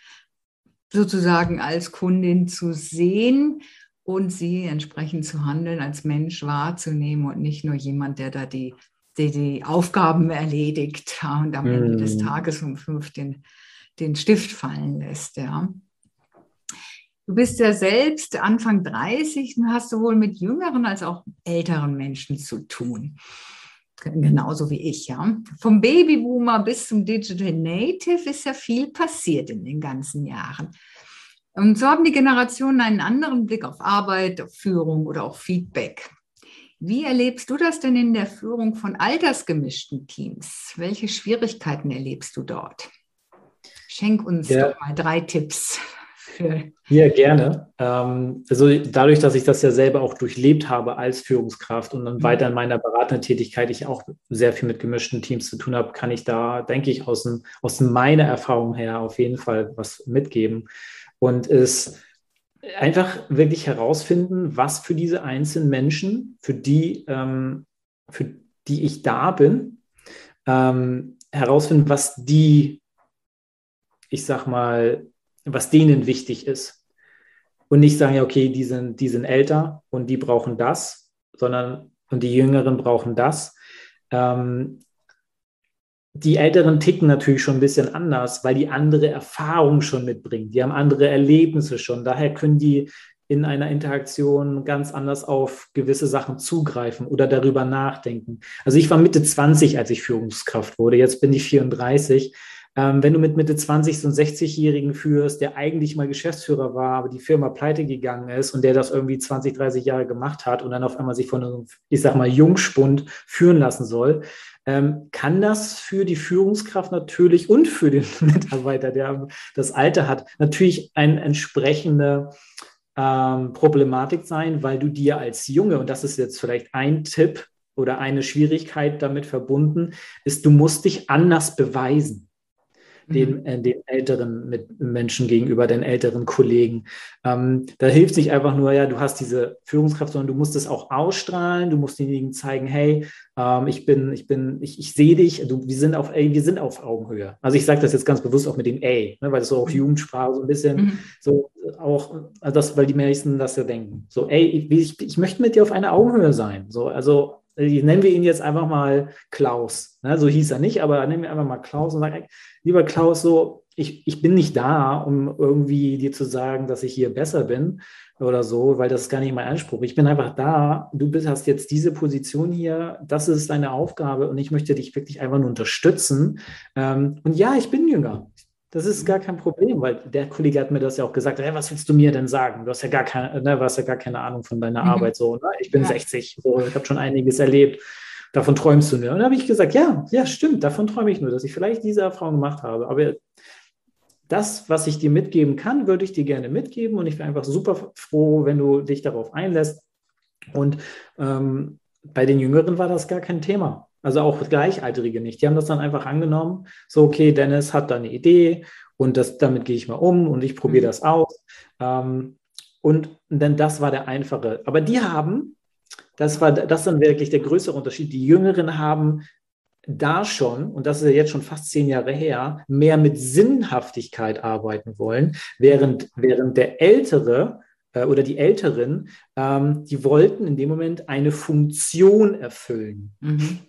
[SPEAKER 1] sozusagen als Kundin zu sehen und sie entsprechend zu handeln, als Mensch wahrzunehmen und nicht nur jemand, der da die, die, die Aufgaben erledigt und am Ende des mhm. Tages um fünf den, den Stift fallen lässt. Ja. Du bist ja selbst Anfang 30 und hast sowohl mit jüngeren als auch älteren Menschen zu tun. Genauso wie ich, ja. Vom Babyboomer bis zum Digital Native ist ja viel passiert in den ganzen Jahren. Und so haben die Generationen einen anderen Blick auf Arbeit, auf Führung oder auch Feedback. Wie erlebst du das denn in der Führung von altersgemischten Teams? Welche Schwierigkeiten erlebst du dort? Schenk uns ja. doch mal drei Tipps.
[SPEAKER 2] Ja, gerne. Ähm, also dadurch, dass ich das ja selber auch durchlebt habe als Führungskraft und dann mhm. weiter in meiner beratenden Tätigkeit ich auch sehr viel mit gemischten Teams zu tun habe, kann ich da, denke ich, aus, dem, aus meiner Erfahrung her auf jeden Fall was mitgeben. und es einfach wirklich herausfinden, was für diese einzelnen Menschen, für die, ähm, für die ich da bin, ähm, herausfinden, was die, ich sag mal, was denen wichtig ist. Und nicht sagen, ja, okay, die sind, die sind älter und die brauchen das, sondern und die Jüngeren brauchen das. Ähm, die Älteren ticken natürlich schon ein bisschen anders, weil die andere Erfahrung schon mitbringen. Die haben andere Erlebnisse schon. Daher können die in einer Interaktion ganz anders auf gewisse Sachen zugreifen oder darüber nachdenken. Also ich war Mitte 20, als ich Führungskraft wurde. Jetzt bin ich 34. Ähm, wenn du mit Mitte 20 so einen 60-Jährigen führst, der eigentlich mal Geschäftsführer war, aber die Firma pleite gegangen ist und der das irgendwie 20, 30 Jahre gemacht hat und dann auf einmal sich von einem, ich sag mal, Jungspund führen lassen soll, ähm, kann das für die Führungskraft natürlich und für den Mitarbeiter, der das Alter hat, natürlich eine entsprechende ähm, Problematik sein, weil du dir als Junge, und das ist jetzt vielleicht ein Tipp oder eine Schwierigkeit damit verbunden, ist, du musst dich anders beweisen den, mhm. äh, den älteren mit Menschen gegenüber, den älteren Kollegen. Ähm, da hilft nicht einfach nur, ja, du hast diese Führungskraft, sondern du musst es auch ausstrahlen, du musst denjenigen zeigen, hey, ähm, ich bin, ich bin, ich, ich sehe dich, du, wir sind auf, ey, wir sind auf Augenhöhe. Also ich sage das jetzt ganz bewusst auch mit dem ey, ne, weil das so auch mhm. Jugendsprache so ein bisschen mhm. so auch, also das, weil die meisten das ja denken. So, ey, ich, ich, ich möchte mit dir auf einer Augenhöhe sein. So, also nennen wir ihn jetzt einfach mal Klaus. Ne? So hieß er nicht, aber nennen wir einfach mal Klaus und sagen, lieber Klaus, so, ich, ich bin nicht da, um irgendwie dir zu sagen, dass ich hier besser bin oder so, weil das ist gar nicht mein Anspruch. Ich bin einfach da, du bist, hast jetzt diese Position hier, das ist deine Aufgabe und ich möchte dich wirklich einfach nur unterstützen. Ähm, und ja, ich bin jünger. Das ist gar kein Problem, weil der Kollege hat mir das ja auch gesagt, hey, was willst du mir denn sagen? Du hast ja gar keine, ne, hast ja gar keine Ahnung von deiner mhm. Arbeit. So, ne? Ich bin ja. 60, so, ich habe schon einiges erlebt. Davon träumst du nur. Und da habe ich gesagt, ja, ja, stimmt, davon träume ich nur, dass ich vielleicht diese Erfahrung gemacht habe. Aber das, was ich dir mitgeben kann, würde ich dir gerne mitgeben. Und ich wäre einfach super froh, wenn du dich darauf einlässt. Und ähm, bei den Jüngeren war das gar kein Thema. Also auch Gleichaltrige nicht. Die haben das dann einfach angenommen. So, okay, Dennis hat da eine Idee und das, damit gehe ich mal um und ich probiere mhm. das aus. Ähm, und denn das war der einfache. Aber die haben, das war das dann wirklich der größere Unterschied. Die Jüngeren haben da schon, und das ist ja jetzt schon fast zehn Jahre her, mehr mit Sinnhaftigkeit arbeiten wollen, während, während der Ältere äh, oder die Älteren, ähm, die wollten in dem Moment eine Funktion erfüllen. Mhm.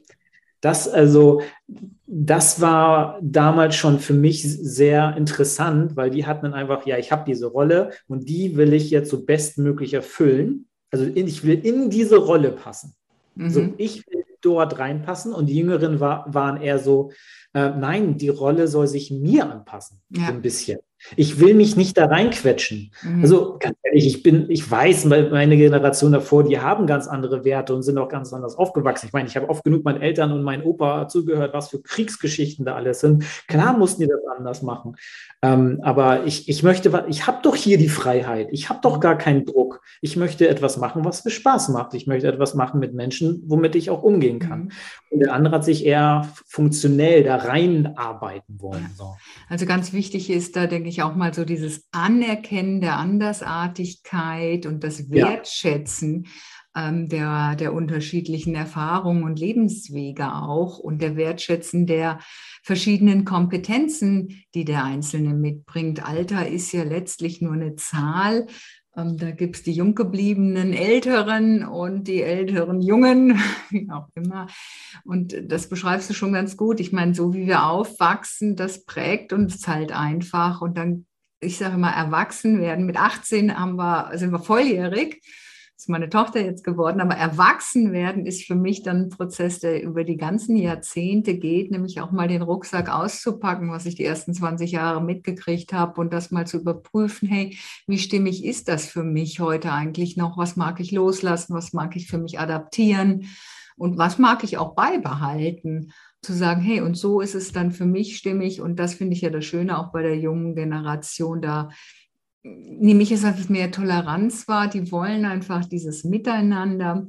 [SPEAKER 2] Das also, das war damals schon für mich sehr interessant, weil die hatten dann einfach, ja, ich habe diese Rolle und die will ich jetzt so bestmöglich erfüllen. Also ich will in diese Rolle passen. Mhm. So, ich will dort reinpassen und die Jüngeren war, waren eher so, äh, nein, die Rolle soll sich mir anpassen, ja. so ein bisschen. Ich will mich nicht da reinquetschen. Mhm. Also ganz ehrlich, ich bin, ich weiß, meine Generation davor, die haben ganz andere Werte und sind auch ganz anders aufgewachsen. Ich meine, ich habe oft genug meinen Eltern und meinen Opa zugehört, was für Kriegsgeschichten da alles sind. Klar mussten die das anders machen. Ähm, aber ich, ich möchte, ich habe doch hier die Freiheit. Ich habe doch gar keinen Druck. Ich möchte etwas machen, was mir Spaß macht. Ich möchte etwas machen mit Menschen, womit ich auch umgehen kann. Mhm. Und der andere hat sich eher funktionell da reinarbeiten wollen. So.
[SPEAKER 1] Also ganz wichtig ist da, denke ich, auch mal so dieses Anerkennen der Andersartigkeit und das Wertschätzen. Ja ähm, der, der unterschiedlichen Erfahrungen und Lebenswege auch und der Wertschätzen der verschiedenen Kompetenzen, die der Einzelne mitbringt. Alter ist ja letztlich nur eine Zahl. Ähm, da gibt es die junggebliebenen Älteren und die älteren Jungen, wie auch immer. Und das beschreibst du schon ganz gut. Ich meine, so wie wir aufwachsen, das prägt uns halt einfach. Und dann, ich sage immer, erwachsen werden. Mit 18 haben wir, sind wir volljährig ist meine Tochter jetzt geworden, aber erwachsen werden ist für mich dann ein Prozess, der über die ganzen Jahrzehnte geht, nämlich auch mal den Rucksack auszupacken, was ich die ersten 20 Jahre mitgekriegt habe und das mal zu überprüfen, hey, wie stimmig ist das für mich heute eigentlich noch? Was mag ich loslassen? Was mag ich für mich adaptieren? Und was mag ich auch beibehalten? Zu sagen, hey, und so ist es dann für mich stimmig. Und das finde ich ja das Schöne auch bei der jungen Generation, da nehme ich es, dass es mehr Toleranz war. Die wollen einfach dieses Miteinander.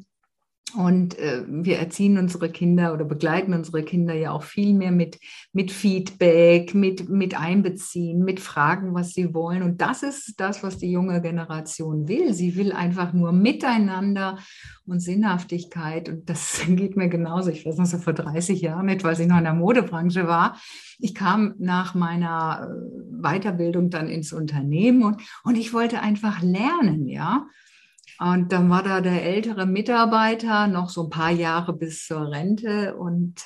[SPEAKER 1] Und äh, wir erziehen unsere Kinder oder begleiten unsere Kinder ja auch viel mehr mit, mit Feedback, mit, mit Einbeziehen, mit Fragen, was sie wollen. Und das ist das, was die junge Generation will. Sie will einfach nur miteinander und Sinnhaftigkeit. Und das geht mir genauso. Ich weiß noch so vor 30 Jahren etwa, als ich noch in der Modebranche war. Ich kam nach meiner äh, Weiterbildung dann ins Unternehmen und, und ich wollte einfach lernen, ja. Und dann war da der ältere Mitarbeiter noch so ein paar Jahre bis zur Rente und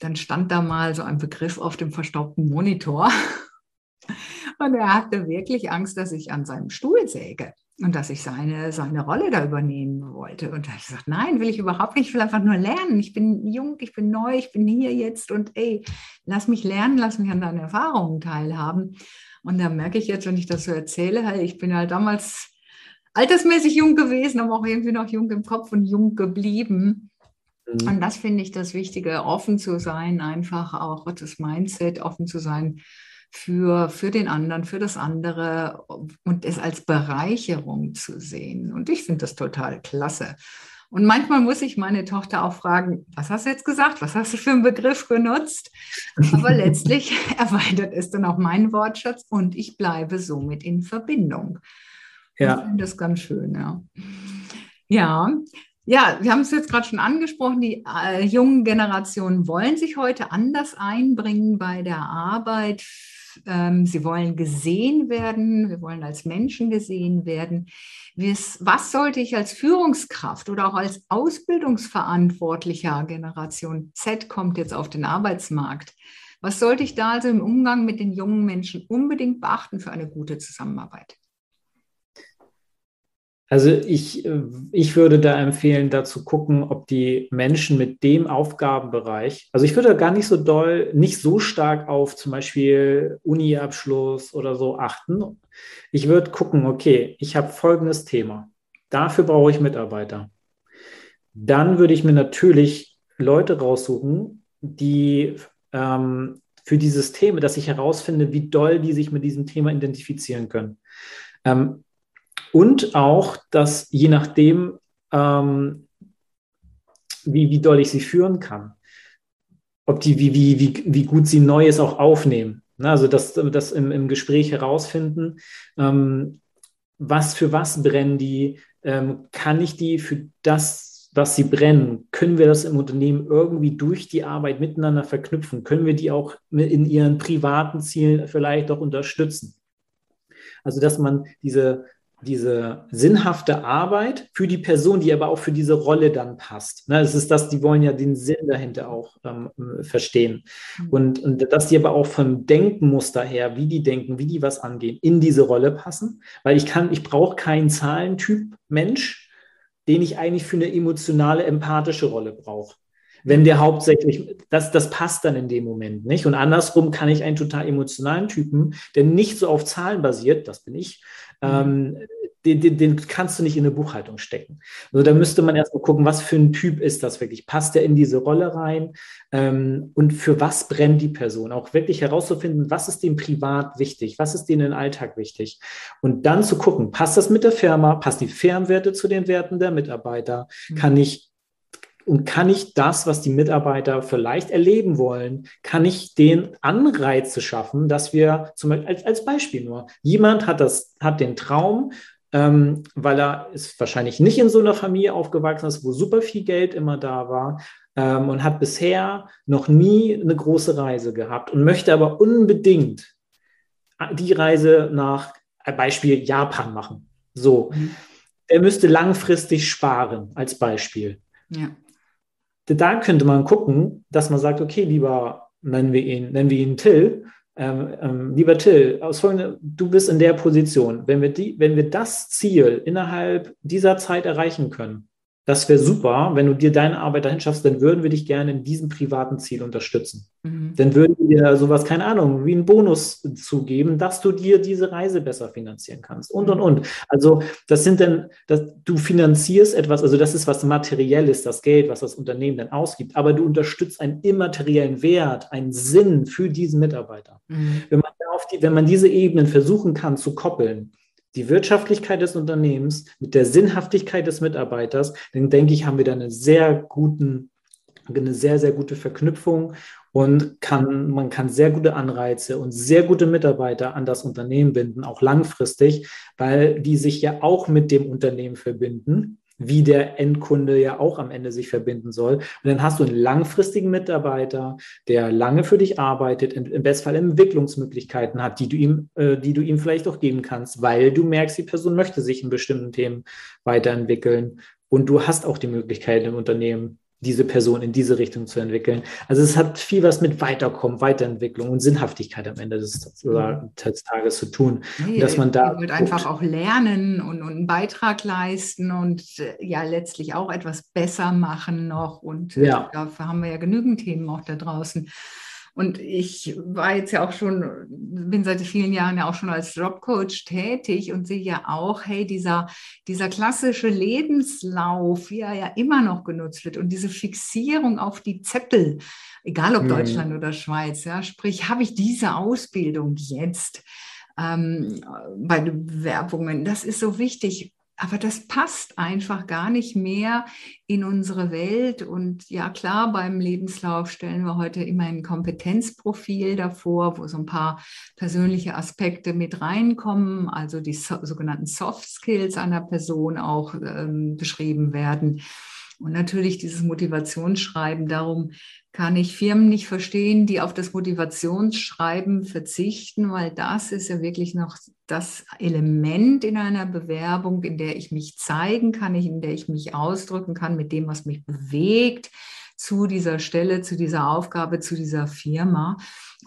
[SPEAKER 1] dann stand da mal so ein Begriff auf dem verstaubten Monitor. Und er hatte wirklich Angst, dass ich an seinem Stuhl säge und dass ich seine, seine Rolle da übernehmen wollte. Und habe ich gesagt, nein, will ich überhaupt nicht, ich will einfach nur lernen. Ich bin jung, ich bin neu, ich bin hier jetzt und ey, lass mich lernen, lass mich an deinen Erfahrungen teilhaben. Und da merke ich jetzt, wenn ich das so erzähle, ich bin halt damals altersmäßig jung gewesen, aber auch irgendwie noch jung im Kopf und jung geblieben. Mhm. Und das finde ich das Wichtige, offen zu sein, einfach auch das Mindset, offen zu sein für, für den anderen, für das andere und es als Bereicherung zu sehen. Und ich finde das total klasse. Und manchmal muss ich meine Tochter auch fragen, was hast du jetzt gesagt? Was hast du für einen Begriff genutzt? Aber letztlich erweitert es dann auch meinen Wortschatz und ich bleibe somit in Verbindung. Ja. Ich das ganz schön, ja. Ja, ja, wir haben es jetzt gerade schon angesprochen, die äh, jungen Generationen wollen sich heute anders einbringen bei der Arbeit. Ähm, sie wollen gesehen werden, wir wollen als Menschen gesehen werden. Was sollte ich als Führungskraft oder auch als Ausbildungsverantwortlicher Generation Z kommt jetzt auf den Arbeitsmarkt? Was sollte ich da also im Umgang mit den jungen Menschen unbedingt beachten für eine gute Zusammenarbeit?
[SPEAKER 2] Also ich, ich würde da empfehlen, da zu gucken, ob die Menschen mit dem Aufgabenbereich, also ich würde gar nicht so doll, nicht so stark auf zum Beispiel Uni-Abschluss oder so achten. Ich würde gucken, okay, ich habe folgendes Thema. Dafür brauche ich Mitarbeiter. Dann würde ich mir natürlich Leute raussuchen, die ähm, für dieses Thema, dass ich herausfinde, wie doll die sich mit diesem Thema identifizieren können. Ähm, und auch, dass je nachdem, ähm, wie, wie doll ich sie führen kann, ob die, wie, wie, wie, wie gut sie Neues auch aufnehmen. Ne? Also das, das im, im Gespräch herausfinden, ähm, was für was brennen die, ähm, kann ich die für das, was sie brennen, können wir das im Unternehmen irgendwie durch die Arbeit miteinander verknüpfen? Können wir die auch in ihren privaten Zielen vielleicht auch unterstützen? Also, dass man diese diese sinnhafte Arbeit für die Person, die aber auch für diese Rolle dann passt. Ne, es ist das, die wollen ja den Sinn dahinter auch ähm, verstehen. Mhm. Und, und dass die aber auch vom Denkmuster her, wie die denken, wie die was angehen, in diese Rolle passen. Weil ich kann, ich brauche keinen Zahlentyp Mensch, den ich eigentlich für eine emotionale, empathische Rolle brauche. Wenn der hauptsächlich, das, das passt dann in dem Moment nicht. Und andersrum kann ich einen total emotionalen Typen, der nicht so auf Zahlen basiert, das bin ich, ähm, den, den, den, kannst du nicht in eine Buchhaltung stecken. Also da müsste man erstmal gucken, was für ein Typ ist das wirklich? Passt der in diese Rolle rein? Ähm, und für was brennt die Person? Auch wirklich herauszufinden, was ist dem privat wichtig? Was ist denen im Alltag wichtig? Und dann zu gucken, passt das mit der Firma? Passt die Firmenwerte zu den Werten der Mitarbeiter? Mhm. Kann ich und kann ich das, was die Mitarbeiter vielleicht erleben wollen, kann ich den Anreize schaffen, dass wir zum Beispiel als, als Beispiel nur, jemand hat das, hat den Traum, ähm, weil er ist wahrscheinlich nicht in so einer Familie aufgewachsen ist, wo super viel Geld immer da war ähm, und hat bisher noch nie eine große Reise gehabt und möchte aber unbedingt die Reise nach äh, Beispiel Japan machen. So. Mhm. Er müsste langfristig sparen, als Beispiel. Ja da könnte man gucken, dass man sagt, okay, lieber nennen wir ihn, nennen wir ihn Till, ähm, ähm, lieber Till, aus folgende, du bist in der Position. Wenn wir, die, wenn wir das Ziel innerhalb dieser Zeit erreichen können, das wäre super, wenn du dir deine Arbeit dahin schaffst, dann würden wir dich gerne in diesem privaten Ziel unterstützen. Mhm. Dann würden wir dir sowas, keine Ahnung, wie einen Bonus zugeben, dass du dir diese Reise besser finanzieren kannst und, und, und. Also das sind dann, das, du finanzierst etwas, also das ist was Materielles, das Geld, was das Unternehmen dann ausgibt, aber du unterstützt einen immateriellen Wert, einen Sinn für diesen Mitarbeiter. Mhm. Wenn, man auf die, wenn man diese Ebenen versuchen kann zu koppeln, die Wirtschaftlichkeit des Unternehmens mit der Sinnhaftigkeit des Mitarbeiters, dann denke ich, haben wir da eine sehr guten, eine sehr, sehr gute Verknüpfung und kann, man kann sehr gute Anreize und sehr gute Mitarbeiter an das Unternehmen binden, auch langfristig, weil die sich ja auch mit dem Unternehmen verbinden wie der Endkunde ja auch am Ende sich verbinden soll. Und dann hast du einen langfristigen Mitarbeiter, der lange für dich arbeitet, im Bestfall Entwicklungsmöglichkeiten hat, die du ihm, äh, die du ihm vielleicht auch geben kannst, weil du merkst, die Person möchte sich in bestimmten Themen weiterentwickeln. Und du hast auch die Möglichkeit im Unternehmen, diese Person in diese Richtung zu entwickeln. Also es hat viel was mit Weiterkommen, Weiterentwicklung und Sinnhaftigkeit am Ende des, mhm. des Tages zu tun.
[SPEAKER 1] Nee, dass man da wird einfach auch lernen und, und, einen Beitrag leisten und äh, ja letztlich auch etwas besser machen noch. Und äh, ja. dafür haben wir ja genügend Themen auch da draußen. Und ich war jetzt ja auch schon, bin seit vielen Jahren ja auch schon als Jobcoach tätig und sehe ja auch, hey, dieser, dieser klassische Lebenslauf, wie er ja immer noch genutzt wird und diese Fixierung auf die Zettel, egal ob mhm. Deutschland oder Schweiz, ja, sprich, habe ich diese Ausbildung jetzt? Ähm, bei Bewerbungen, das ist so wichtig. Aber das passt einfach gar nicht mehr in unsere Welt. Und ja, klar, beim Lebenslauf stellen wir heute immer ein Kompetenzprofil davor, wo so ein paar persönliche Aspekte mit reinkommen, also die so, sogenannten Soft Skills einer Person auch ähm, beschrieben werden. Und natürlich dieses Motivationsschreiben, darum kann ich Firmen nicht verstehen, die auf das Motivationsschreiben verzichten, weil das ist ja wirklich noch das Element in einer Bewerbung, in der ich mich zeigen kann, in der ich mich ausdrücken kann mit dem, was mich bewegt zu dieser Stelle, zu dieser Aufgabe, zu dieser Firma.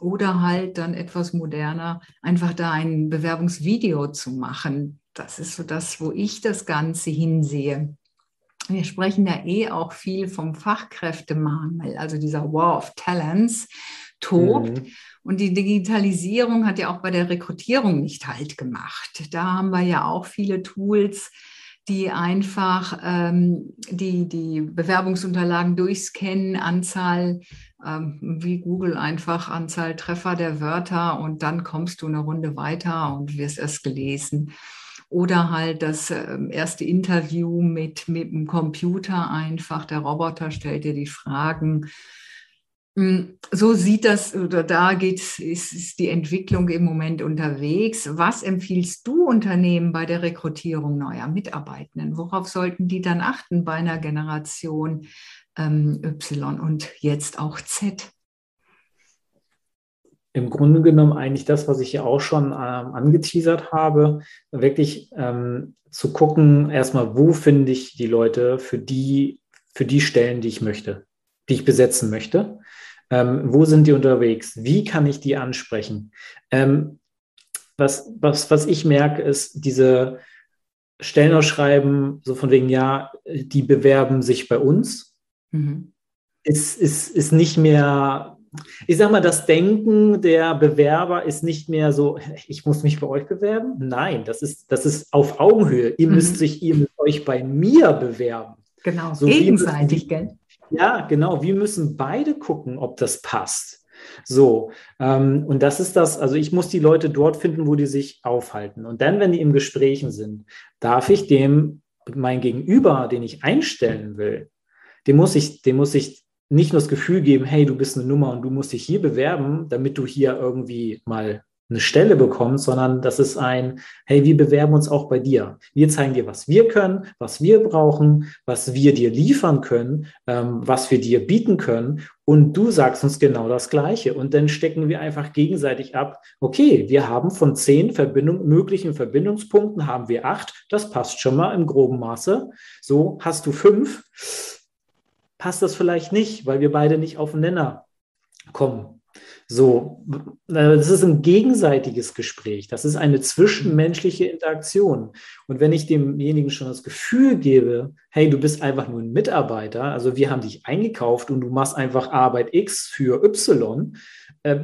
[SPEAKER 1] Oder halt dann etwas moderner, einfach da ein Bewerbungsvideo zu machen. Das ist so das, wo ich das Ganze hinsehe wir sprechen ja eh auch viel vom Fachkräftemangel, also dieser War of Talents tobt. Mhm. Und die Digitalisierung hat ja auch bei der Rekrutierung nicht halt gemacht. Da haben wir ja auch viele Tools, die einfach ähm, die, die Bewerbungsunterlagen durchscannen, Anzahl, ähm, wie Google einfach Anzahl Treffer der Wörter und dann kommst du eine Runde weiter und wirst erst gelesen oder halt das ähm, erste Interview mit, mit dem Computer einfach. Der Roboter stellt dir die Fragen. Hm, so sieht das oder da geht ist, ist die Entwicklung im Moment unterwegs. Was empfiehlst du Unternehmen bei der Rekrutierung neuer Mitarbeitenden? Worauf sollten die dann achten bei einer Generation ähm, Y und jetzt auch Z?
[SPEAKER 2] Im Grunde genommen eigentlich das, was ich ja auch schon ähm, angeteasert habe, wirklich ähm, zu gucken, erstmal, wo finde ich die Leute für die, für die Stellen, die ich möchte, die ich besetzen möchte. Ähm, wo sind die unterwegs? Wie kann ich die ansprechen? Ähm, was, was, was ich merke, ist diese Stellenausschreiben, so von wegen, ja, die bewerben sich bei uns, mhm. ist, ist, ist nicht mehr ich sage mal, das Denken der Bewerber ist nicht mehr so, ich muss mich bei euch bewerben. Nein, das ist, das ist auf Augenhöhe. Ihr mhm. müsst sich, ihr müsst euch bei mir bewerben.
[SPEAKER 1] Genau, so gegenseitig, gell?
[SPEAKER 2] Ja, genau. Wir müssen beide gucken, ob das passt. So, ähm, und das ist das, also ich muss die Leute dort finden, wo die sich aufhalten. Und dann, wenn die im Gesprächen sind, darf ich dem, mein Gegenüber, den ich einstellen will, dem muss ich, dem muss ich nicht nur das Gefühl geben, hey, du bist eine Nummer und du musst dich hier bewerben, damit du hier irgendwie mal eine Stelle bekommst, sondern das ist ein, hey, wir bewerben uns auch bei dir. Wir zeigen dir, was wir können, was wir brauchen, was wir dir liefern können, ähm, was wir dir bieten können. Und du sagst uns genau das Gleiche. Und dann stecken wir einfach gegenseitig ab. Okay, wir haben von zehn Verbindung, möglichen Verbindungspunkten haben wir acht. Das passt schon mal im groben Maße. So hast du fünf passt das vielleicht nicht, weil wir beide nicht auf den Nenner kommen. So, das ist ein gegenseitiges Gespräch. Das ist eine zwischenmenschliche Interaktion. Und wenn ich demjenigen schon das Gefühl gebe, hey, du bist einfach nur ein Mitarbeiter, also wir haben dich eingekauft und du machst einfach Arbeit X für Y, äh,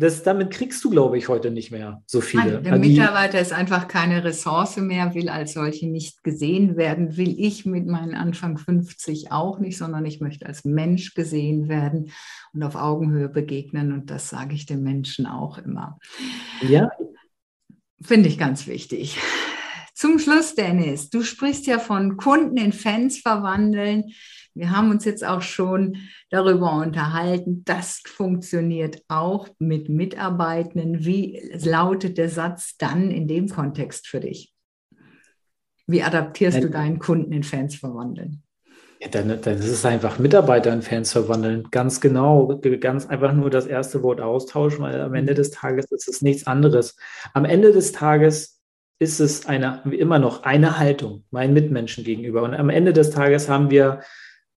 [SPEAKER 2] das, damit kriegst du, glaube ich, heute nicht mehr so viele.
[SPEAKER 1] Nein, der Mitarbeiter ist einfach keine Ressource mehr, will als solche nicht gesehen werden, will ich mit meinen Anfang 50 auch nicht, sondern ich möchte als Mensch gesehen werden und auf Augenhöhe begegnen und das sage ich den Menschen auch immer.
[SPEAKER 2] Ja,
[SPEAKER 1] Finde ich ganz wichtig. Zum Schluss, Dennis, du sprichst ja von Kunden in Fans verwandeln. Wir haben uns jetzt auch schon darüber unterhalten. Das funktioniert auch mit Mitarbeitenden. Wie lautet der Satz dann in dem Kontext für dich? Wie adaptierst ja. du deinen Kunden in Fans verwandeln?
[SPEAKER 2] Ja, dann, dann ist es einfach Mitarbeiter in Fans verwandeln. Ganz genau. Ganz einfach nur das erste Wort austauschen, weil am Ende des Tages ist es nichts anderes. Am Ende des Tages ist es eine, immer noch eine Haltung meinen Mitmenschen gegenüber. Und am Ende des Tages haben wir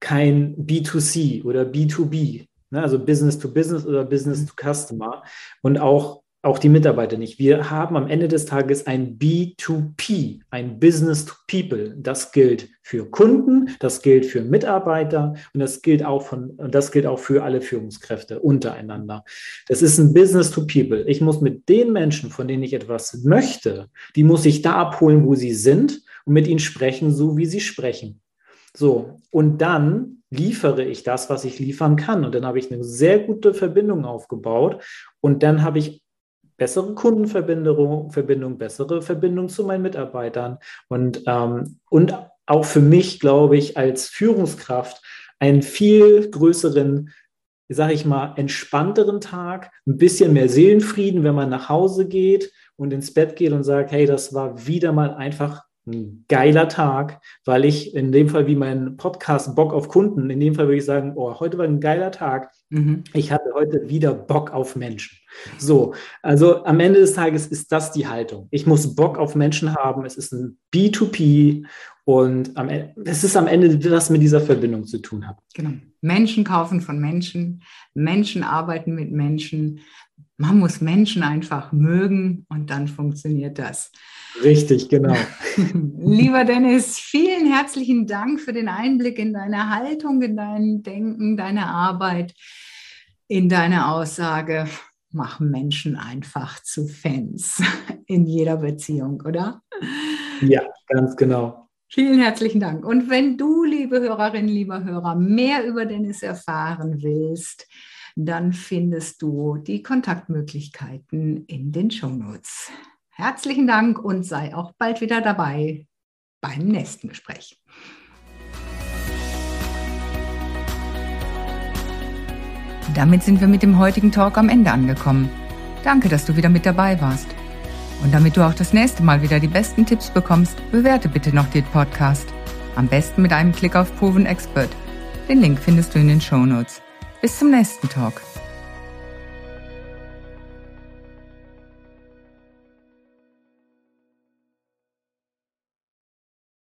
[SPEAKER 2] kein B2C oder B2B, ne? also Business to Business oder Business to Customer und auch, auch die Mitarbeiter nicht. Wir haben am Ende des Tages ein B2P, ein Business to People. Das gilt für Kunden, das gilt für Mitarbeiter und das gilt auch von, und das gilt auch für alle Führungskräfte untereinander. Das ist ein Business to People. Ich muss mit den Menschen, von denen ich etwas möchte, die muss ich da abholen, wo sie sind und mit ihnen sprechen, so wie sie sprechen. So, und dann liefere ich das, was ich liefern kann. Und dann habe ich eine sehr gute Verbindung aufgebaut. Und dann habe ich bessere Kundenverbindung, Verbindung, bessere Verbindung zu meinen Mitarbeitern. Und, ähm, und auch für mich, glaube ich, als Führungskraft einen viel größeren, sage ich mal, entspannteren Tag, ein bisschen mehr Seelenfrieden, wenn man nach Hause geht und ins Bett geht und sagt, hey, das war wieder mal einfach ein geiler Tag, weil ich in dem Fall wie mein Podcast Bock auf Kunden, in dem Fall würde ich sagen, oh, heute war ein geiler Tag. Mhm. Ich hatte heute wieder Bock auf Menschen. So, also am Ende des Tages ist das die Haltung. Ich muss Bock auf Menschen haben. Es ist ein B2P und am Ende, es ist am Ende, was mit dieser Verbindung zu tun hat.
[SPEAKER 1] Genau. Menschen kaufen von Menschen, Menschen arbeiten mit Menschen. Man muss Menschen einfach mögen und dann funktioniert das.
[SPEAKER 2] Richtig, genau.
[SPEAKER 1] Lieber Dennis, vielen herzlichen Dank für den Einblick in deine Haltung, in dein Denken, deine Arbeit, in deine Aussage. Mach Menschen einfach zu Fans in jeder Beziehung, oder?
[SPEAKER 2] Ja, ganz genau.
[SPEAKER 1] Vielen herzlichen Dank. Und wenn du, liebe Hörerinnen, lieber Hörer, mehr über Dennis erfahren willst, dann findest du die Kontaktmöglichkeiten in den Show Notes. Herzlichen Dank und sei auch bald wieder dabei beim nächsten Gespräch. Damit sind wir mit dem heutigen Talk am Ende angekommen. Danke, dass du wieder mit dabei warst. Und damit du auch das nächste Mal wieder die besten Tipps bekommst, bewerte bitte noch den Podcast. Am besten mit einem Klick auf Proven Expert. Den Link findest du in den Show Notes. Bis zum nächsten Talk.